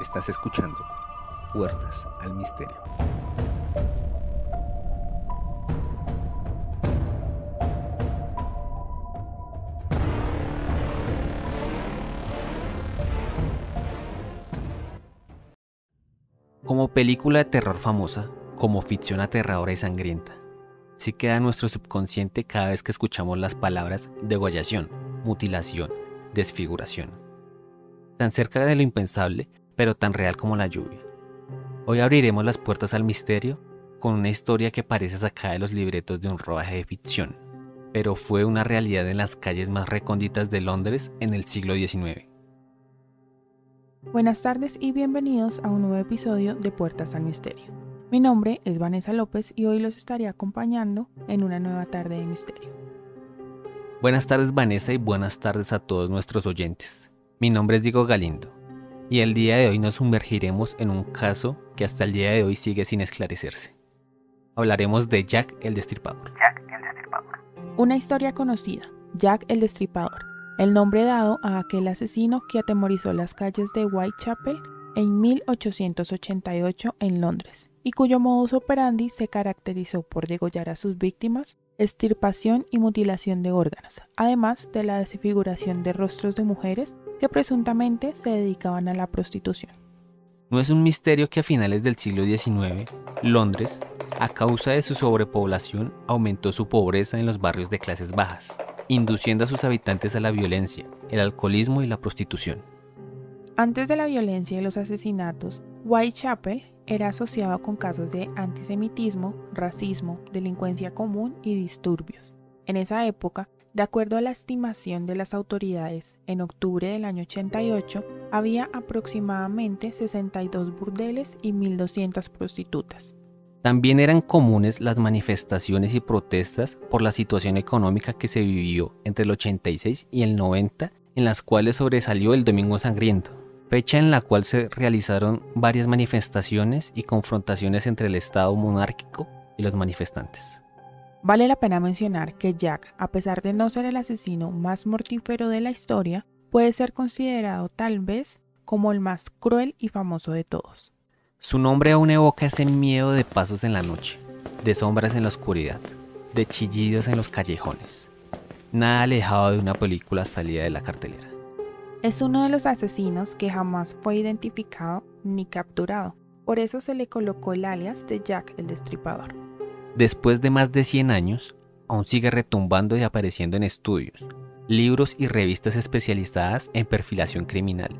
Estás escuchando Puertas al Misterio. Como película de terror famosa, como ficción aterradora y sangrienta, sí queda en nuestro subconsciente cada vez que escuchamos las palabras degollación, mutilación, desfiguración. Tan cerca de lo impensable, pero tan real como la lluvia. Hoy abriremos las puertas al misterio con una historia que parece sacada de los libretos de un rodaje de ficción, pero fue una realidad en las calles más recónditas de Londres en el siglo XIX. Buenas tardes y bienvenidos a un nuevo episodio de Puertas al Misterio. Mi nombre es Vanessa López y hoy los estaré acompañando en una nueva tarde de misterio. Buenas tardes Vanessa y buenas tardes a todos nuestros oyentes. Mi nombre es Diego Galindo y el día de hoy nos sumergiremos en un caso que hasta el día de hoy sigue sin esclarecerse. Hablaremos de Jack el Destripador. Jack el Destripador. Una historia conocida, Jack el Destripador el nombre dado a aquel asesino que atemorizó las calles de Whitechapel en 1888 en Londres y cuyo modus operandi se caracterizó por degollar a sus víctimas, estirpación y mutilación de órganos, además de la desfiguración de rostros de mujeres que presuntamente se dedicaban a la prostitución. No es un misterio que a finales del siglo XIX, Londres, a causa de su sobrepoblación, aumentó su pobreza en los barrios de clases bajas, induciendo a sus habitantes a la violencia, el alcoholismo y la prostitución. Antes de la violencia y los asesinatos, Whitechapel era asociado con casos de antisemitismo, racismo, delincuencia común y disturbios. En esa época, de acuerdo a la estimación de las autoridades, en octubre del año 88 había aproximadamente 62 burdeles y 1.200 prostitutas. También eran comunes las manifestaciones y protestas por la situación económica que se vivió entre el 86 y el 90, en las cuales sobresalió el Domingo Sangriento, fecha en la cual se realizaron varias manifestaciones y confrontaciones entre el Estado monárquico y los manifestantes. Vale la pena mencionar que Jack, a pesar de no ser el asesino más mortífero de la historia, puede ser considerado tal vez como el más cruel y famoso de todos. Su nombre aún evoca ese miedo de pasos en la noche, de sombras en la oscuridad, de chillidos en los callejones. Nada alejado de una película salida de la cartelera. Es uno de los asesinos que jamás fue identificado ni capturado. Por eso se le colocó el alias de Jack el Destripador. Después de más de 100 años, aún sigue retumbando y apareciendo en estudios, libros y revistas especializadas en perfilación criminal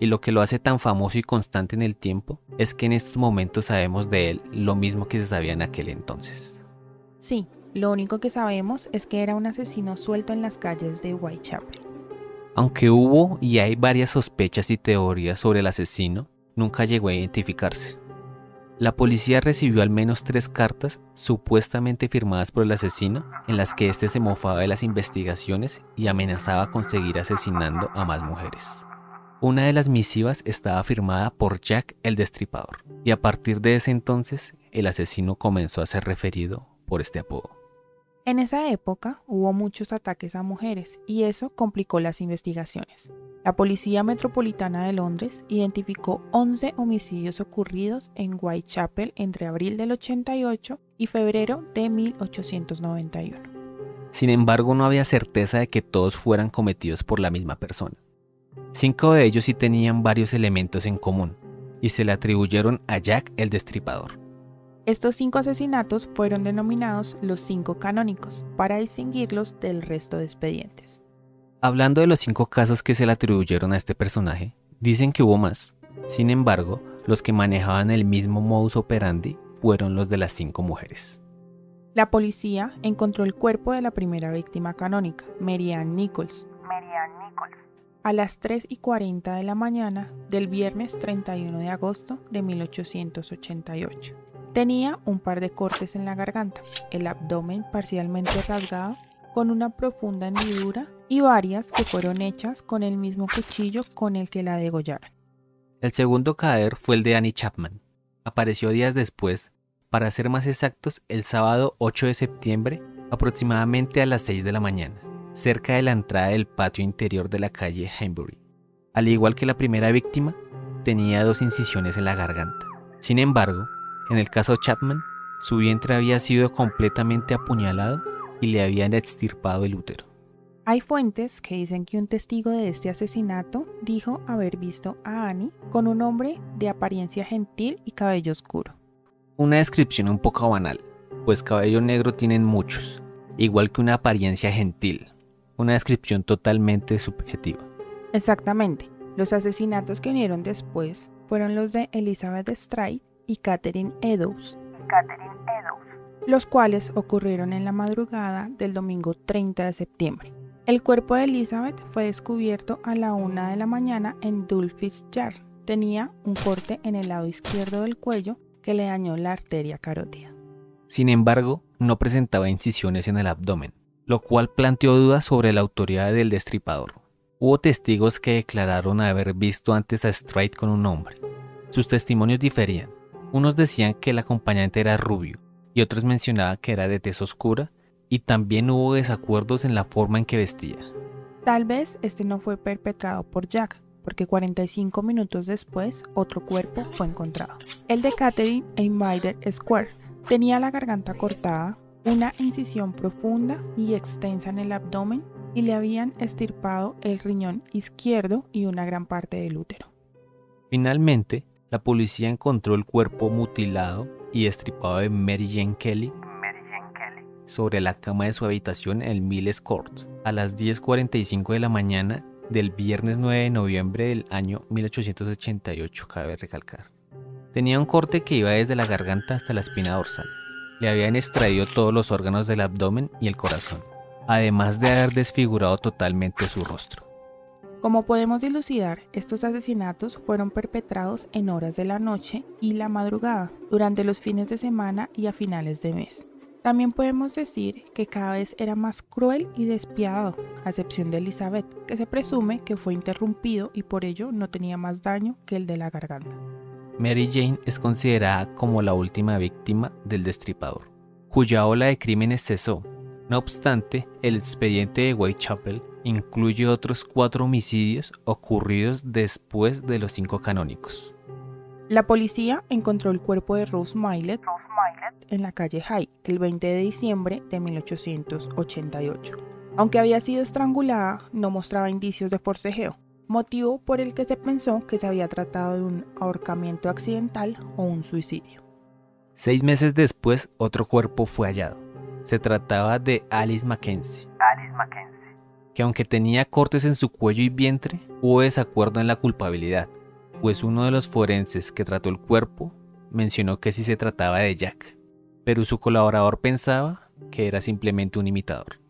y lo que lo hace tan famoso y constante en el tiempo es que en estos momentos sabemos de él lo mismo que se sabía en aquel entonces. Sí, lo único que sabemos es que era un asesino suelto en las calles de Whitechapel. Aunque hubo y hay varias sospechas y teorías sobre el asesino, nunca llegó a identificarse. La policía recibió al menos tres cartas supuestamente firmadas por el asesino en las que éste se mofaba de las investigaciones y amenazaba con seguir asesinando a más mujeres. Una de las misivas estaba firmada por Jack el Destripador, y a partir de ese entonces el asesino comenzó a ser referido por este apodo. En esa época hubo muchos ataques a mujeres y eso complicó las investigaciones. La Policía Metropolitana de Londres identificó 11 homicidios ocurridos en Whitechapel entre abril del 88 y febrero de 1891. Sin embargo, no había certeza de que todos fueran cometidos por la misma persona. Cinco de ellos sí tenían varios elementos en común y se le atribuyeron a Jack el Destripador. Estos cinco asesinatos fueron denominados los cinco canónicos para distinguirlos del resto de expedientes. Hablando de los cinco casos que se le atribuyeron a este personaje, dicen que hubo más. Sin embargo, los que manejaban el mismo modus operandi fueron los de las cinco mujeres. La policía encontró el cuerpo de la primera víctima canónica, Mary Ann Nichols, a las 3 y 40 de la mañana del viernes 31 de agosto de 1888. Tenía un par de cortes en la garganta, el abdomen parcialmente rasgado, con una profunda hendidura y varias que fueron hechas con el mismo cuchillo con el que la degollaron. El segundo caer fue el de Annie Chapman. Apareció días después, para ser más exactos, el sábado 8 de septiembre, aproximadamente a las 6 de la mañana cerca de la entrada del patio interior de la calle Henbury. Al igual que la primera víctima, tenía dos incisiones en la garganta. Sin embargo, en el caso Chapman, su vientre había sido completamente apuñalado y le habían extirpado el útero. Hay fuentes que dicen que un testigo de este asesinato dijo haber visto a Annie con un hombre de apariencia gentil y cabello oscuro. Una descripción un poco banal, pues cabello negro tienen muchos, igual que una apariencia gentil, una descripción totalmente subjetiva. Exactamente. Los asesinatos que vinieron después fueron los de Elizabeth Stride y Catherine Eddowes, los cuales ocurrieron en la madrugada del domingo 30 de septiembre. El cuerpo de Elizabeth fue descubierto a la una de la mañana en Dulphis Yard. Tenía un corte en el lado izquierdo del cuello que le dañó la arteria carótida. Sin embargo, no presentaba incisiones en el abdomen, lo cual planteó dudas sobre la autoridad del destripador. Hubo testigos que declararon haber visto antes a Stride con un hombre. Sus testimonios diferían. Unos decían que el acompañante era rubio y otros mencionaban que era de tez oscura y también hubo desacuerdos en la forma en que vestía. Tal vez este no fue perpetrado por Jack, porque 45 minutos después otro cuerpo fue encontrado. El de Catherine Invider Square tenía la garganta cortada, una incisión profunda y extensa en el abdomen y le habían estirpado el riñón izquierdo y una gran parte del útero. Finalmente, la policía encontró el cuerpo mutilado y estripado de Mary Jane Kelly sobre la cama de su habitación en el Milles Court a las 10.45 de la mañana del viernes 9 de noviembre del año 1888, cabe recalcar. Tenía un corte que iba desde la garganta hasta la espina dorsal. Le habían extraído todos los órganos del abdomen y el corazón, además de haber desfigurado totalmente su rostro. Como podemos dilucidar, estos asesinatos fueron perpetrados en horas de la noche y la madrugada, durante los fines de semana y a finales de mes. También podemos decir que cada vez era más cruel y despiadado, a excepción de Elizabeth, que se presume que fue interrumpido y por ello no tenía más daño que el de la garganta. Mary Jane es considerada como la última víctima del destripador, cuya ola de crímenes cesó. No obstante, el expediente de Whitechapel incluye otros cuatro homicidios ocurridos después de los cinco canónicos. La policía encontró el cuerpo de Rose Milet en la calle High el 20 de diciembre de 1888. Aunque había sido estrangulada, no mostraba indicios de forcejeo, motivo por el que se pensó que se había tratado de un ahorcamiento accidental o un suicidio. Seis meses después, otro cuerpo fue hallado. Se trataba de Alice Mackenzie. Que aunque tenía cortes en su cuello y vientre, hubo desacuerdo en la culpabilidad, pues uno de los forenses que trató el cuerpo mencionó que sí se trataba de Jack, pero su colaborador pensaba que era simplemente un imitador.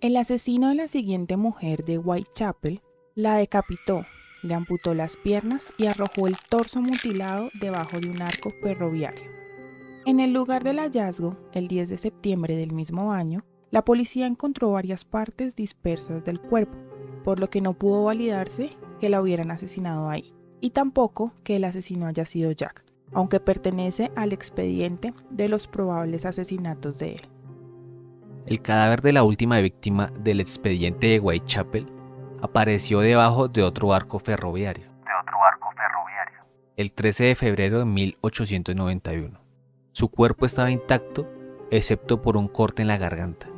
El asesino de la siguiente mujer de Whitechapel la decapitó, le amputó las piernas y arrojó el torso mutilado debajo de un arco ferroviario. En el lugar del hallazgo, el 10 de septiembre del mismo año, la policía encontró varias partes dispersas del cuerpo, por lo que no pudo validarse que la hubieran asesinado ahí, y tampoco que el asesino haya sido Jack, aunque pertenece al expediente de los probables asesinatos de él. El cadáver de la última víctima del expediente de Whitechapel apareció debajo de otro arco ferroviario. De otro arco ferroviario. El 13 de febrero de 1891. Su cuerpo estaba intacto, excepto por un corte en la garganta.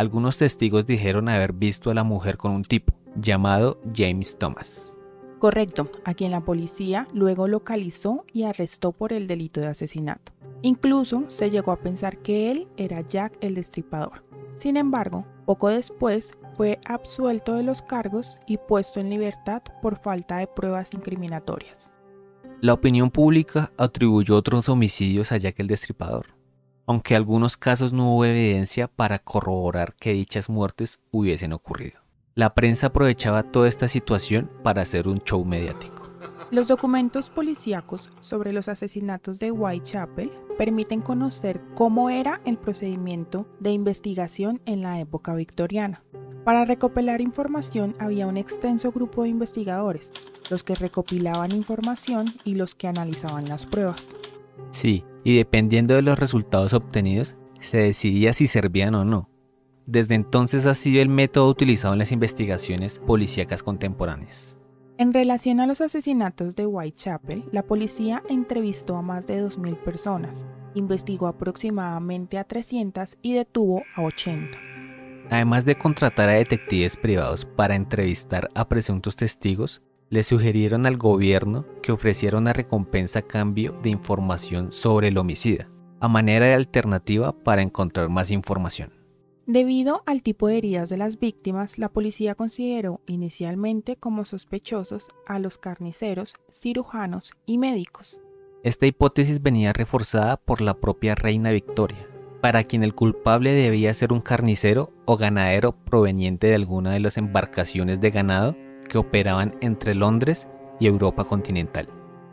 Algunos testigos dijeron haber visto a la mujer con un tipo, llamado James Thomas. Correcto, a quien la policía luego localizó y arrestó por el delito de asesinato. Incluso se llegó a pensar que él era Jack el Destripador. Sin embargo, poco después fue absuelto de los cargos y puesto en libertad por falta de pruebas incriminatorias. La opinión pública atribuyó otros homicidios a Jack el Destripador, aunque en algunos casos no hubo evidencia para corroborar que dichas muertes hubiesen ocurrido. La prensa aprovechaba toda esta situación para hacer un show mediático. Los documentos policíacos sobre los asesinatos de Whitechapel permiten conocer cómo era el procedimiento de investigación en la época victoriana. Para recopilar información había un extenso grupo de investigadores, los que recopilaban información y los que analizaban las pruebas. Sí, y dependiendo de los resultados obtenidos, se decidía si servían o no. Desde entonces ha sido el método utilizado en las investigaciones policíacas contemporáneas. En relación a los asesinatos de Whitechapel, la policía entrevistó a más de 2.000 personas, investigó aproximadamente a 300 y detuvo a 80. Además de contratar a detectives privados para entrevistar a presuntos testigos, le sugirieron al gobierno que ofreciera una recompensa a cambio de información sobre el homicida, a manera de alternativa para encontrar más información. Debido al tipo de heridas de las víctimas, la policía consideró inicialmente como sospechosos a los carniceros, cirujanos y médicos. Esta hipótesis venía reforzada por la propia reina Victoria, para quien el culpable debía ser un carnicero o ganadero proveniente de alguna de las embarcaciones de ganado que operaban entre Londres y Europa continental.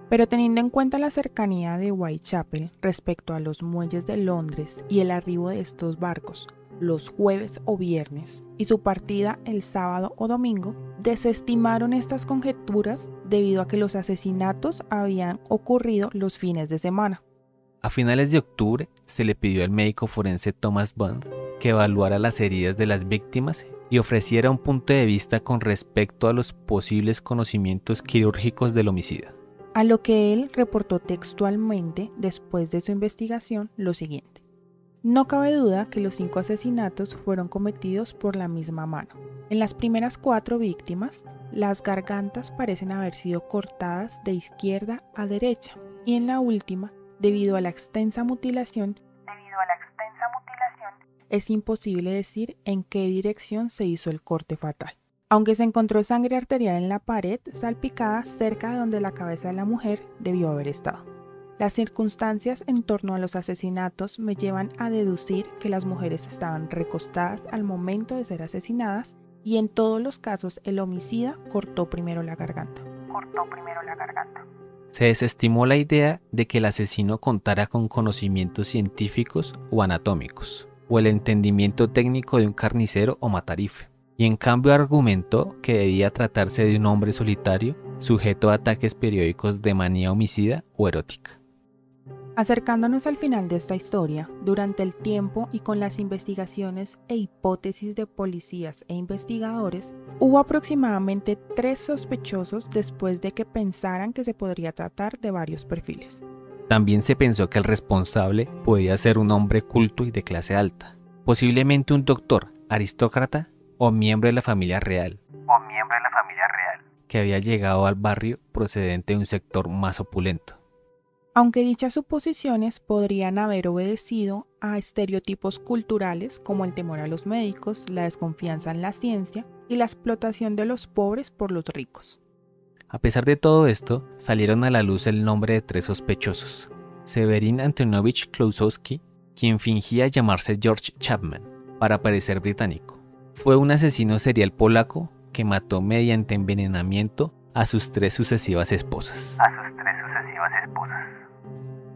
Pero teniendo en cuenta la cercanía de Whitechapel respecto a los muelles de Londres y el arribo de estos barcos los jueves o viernes y su partida el sábado o domingo, desestimaron estas conjeturas debido a que los asesinatos habían ocurrido los fines de semana. A finales de octubre se le pidió al médico forense Thomas Bond que evaluara las heridas de las víctimas y ofreciera un punto de vista con respecto a los posibles conocimientos quirúrgicos del homicida. A lo que él reportó textualmente después de su investigación lo siguiente. No cabe duda que los cinco asesinatos fueron cometidos por la misma mano. En las primeras cuatro víctimas, las gargantas parecen haber sido cortadas de izquierda a derecha y en la última, debido a la extensa mutilación, Debido a la extensa mutilación, es imposible decir en qué dirección se hizo el corte fatal. Aunque se encontró sangre arterial en la pared salpicada cerca de donde la cabeza de la mujer debió haber estado. Las circunstancias en torno a los asesinatos me llevan a deducir que las mujeres estaban recostadas al momento de ser asesinadas y en todos los casos el homicida cortó primero la garganta. cortó primero la garganta. Se desestimó la idea de que el asesino contara con conocimientos científicos o anatómicos, o el entendimiento técnico de un carnicero o matarife, y en cambio argumentó que debía tratarse de un hombre solitario sujeto a ataques periódicos de manía homicida o erótica. Acercándonos al final de esta historia, durante el tiempo y con las investigaciones e hipótesis de policías e investigadores, hubo aproximadamente tres sospechosos después de que pensaran que se podría tratar de varios perfiles. También se pensó que el responsable podía ser un hombre culto y de clase alta, posiblemente un doctor, aristócrata o miembro de la familia real, O miembro de la familia real. que había llegado al barrio procedente de un sector más opulento. Aunque dichas suposiciones podrían haber obedecido a estereotipos culturales como el temor a los médicos, la desconfianza en la ciencia y la explotación de los pobres por los ricos. A pesar de todo esto, salieron a la luz el nombre de tres sospechosos. Severin Antonovich Klousowski, quien fingía llamarse George Chapman para parecer británico. Fue un asesino serial polaco que mató mediante envenenamiento a sus tres sucesivas esposas. A sus tres sucesivas esposas.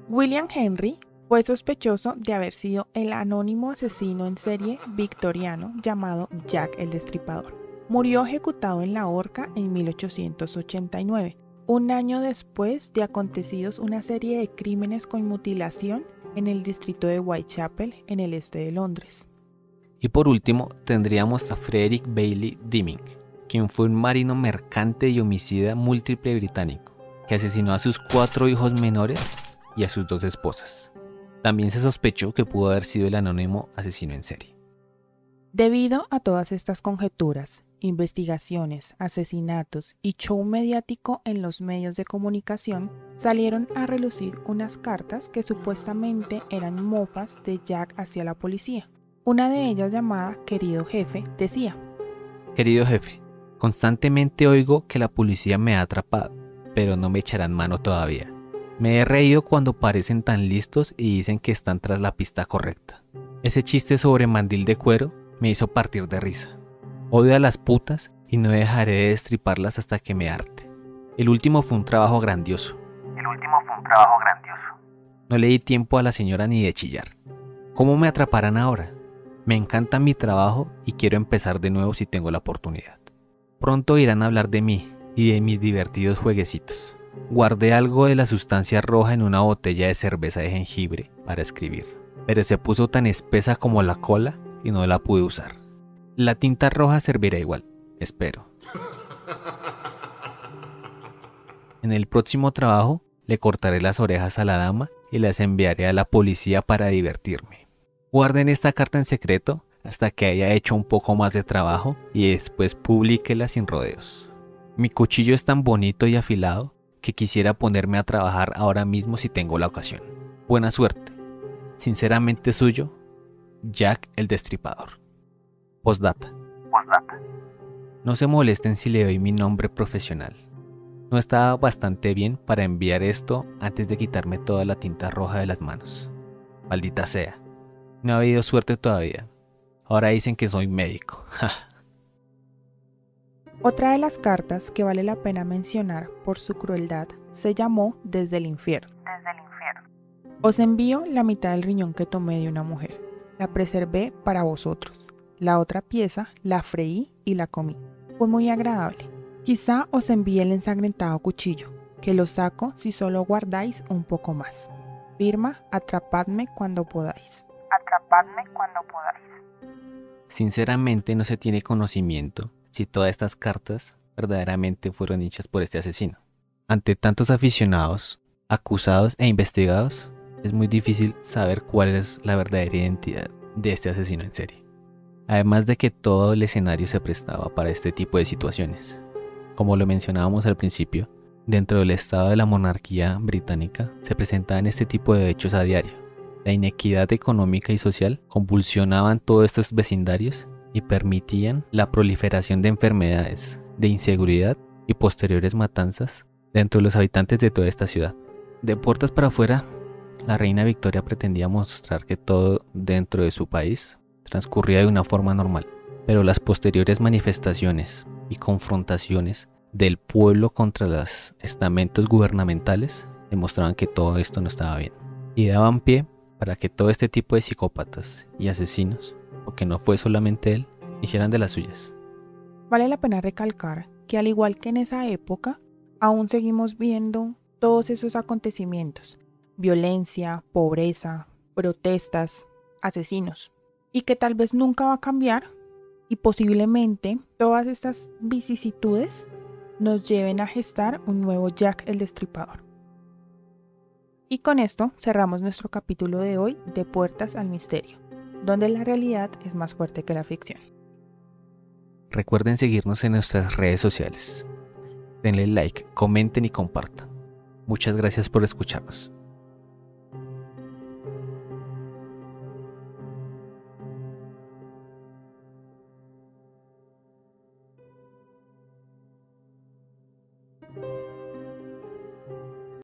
William Henry fue sospechoso de haber sido el anónimo asesino en serie victoriano llamado Jack el Destripador. Murió ejecutado en la horca en 1889, un año después de acontecidos una serie de crímenes con mutilación en el distrito de Whitechapel, en el este de Londres. Y por último, tendríamos a Frederick Bailey Dimming, quien fue un marino mercante y homicida múltiple británico, que asesinó a sus cuatro hijos menores y a sus dos esposas. También se sospechó que pudo haber sido el anónimo asesino en serie. Debido a todas estas conjeturas, investigaciones, asesinatos y show mediático en los medios de comunicación, salieron a relucir unas cartas que supuestamente eran mofas de Jack hacia la policía. Una de ellas llamada Querido Jefe decía, Querido jefe, constantemente oigo que la policía me ha atrapado, pero no me echarán mano todavía. Me he reído cuando parecen tan listos y dicen que están tras la pista correcta. Ese chiste sobre mandil de cuero me hizo partir de risa. Odio a las putas y no dejaré de destriparlas hasta que me harte. El último fue un trabajo grandioso. El último fue un trabajo grandioso. No le di tiempo a la señora ni de chillar. ¿Cómo me atraparán ahora? Me encanta mi trabajo y quiero empezar de nuevo si tengo la oportunidad. Pronto irán a hablar de mí y de mis divertidos jueguecitos. Guardé algo de la sustancia roja en una botella de cerveza de jengibre para escribir, pero se puso tan espesa como la cola y no la pude usar. La tinta roja servirá igual, espero. En el próximo trabajo le cortaré las orejas a la dama y las enviaré a la policía para divertirme. Guarden esta carta en secreto hasta que haya hecho un poco más de trabajo y después publíquela sin rodeos. Mi cuchillo es tan bonito y afilado que quisiera ponerme a trabajar ahora mismo si tengo la ocasión. Buena suerte. Sinceramente suyo, Jack el Destripador. Postdata. Postdata. No se molesten si le doy mi nombre profesional. No estaba bastante bien para enviar esto antes de quitarme toda la tinta roja de las manos. Maldita sea. No ha habido suerte todavía. Ahora dicen que soy médico. Otra de las cartas que vale la pena mencionar por su crueldad se llamó Desde el infierno. Desde el infierno. Os envío la mitad del riñón que tomé de una mujer. La preservé para vosotros. La otra pieza la freí y la comí. Fue muy agradable. Quizá os envíe el ensangrentado cuchillo, que lo saco si solo guardáis un poco más. Firma, atrapadme cuando podáis. Atrapadme cuando podáis. Sinceramente no se tiene conocimiento si todas estas cartas verdaderamente fueron hechas por este asesino. Ante tantos aficionados, acusados e investigados, es muy difícil saber cuál es la verdadera identidad de este asesino en serie. Además de que todo el escenario se prestaba para este tipo de situaciones. Como lo mencionábamos al principio, dentro del estado de la monarquía británica se presentaban este tipo de hechos a diario. La inequidad económica y social convulsionaban todos estos vecindarios y permitían la proliferación de enfermedades, de inseguridad y posteriores matanzas dentro de los habitantes de toda esta ciudad. De puertas para afuera, la reina Victoria pretendía mostrar que todo dentro de su país transcurría de una forma normal, pero las posteriores manifestaciones y confrontaciones del pueblo contra los estamentos gubernamentales demostraban que todo esto no estaba bien y daban pie para que todo este tipo de psicópatas y asesinos, porque no fue solamente él, hicieran de las suyas. Vale la pena recalcar que al igual que en esa época, aún seguimos viendo todos esos acontecimientos, violencia, pobreza, protestas, asesinos, y que tal vez nunca va a cambiar y posiblemente todas estas vicisitudes nos lleven a gestar un nuevo Jack el Destripador. Y con esto cerramos nuestro capítulo de hoy de Puertas al Misterio, donde la realidad es más fuerte que la ficción. Recuerden seguirnos en nuestras redes sociales. Denle like, comenten y compartan. Muchas gracias por escucharnos.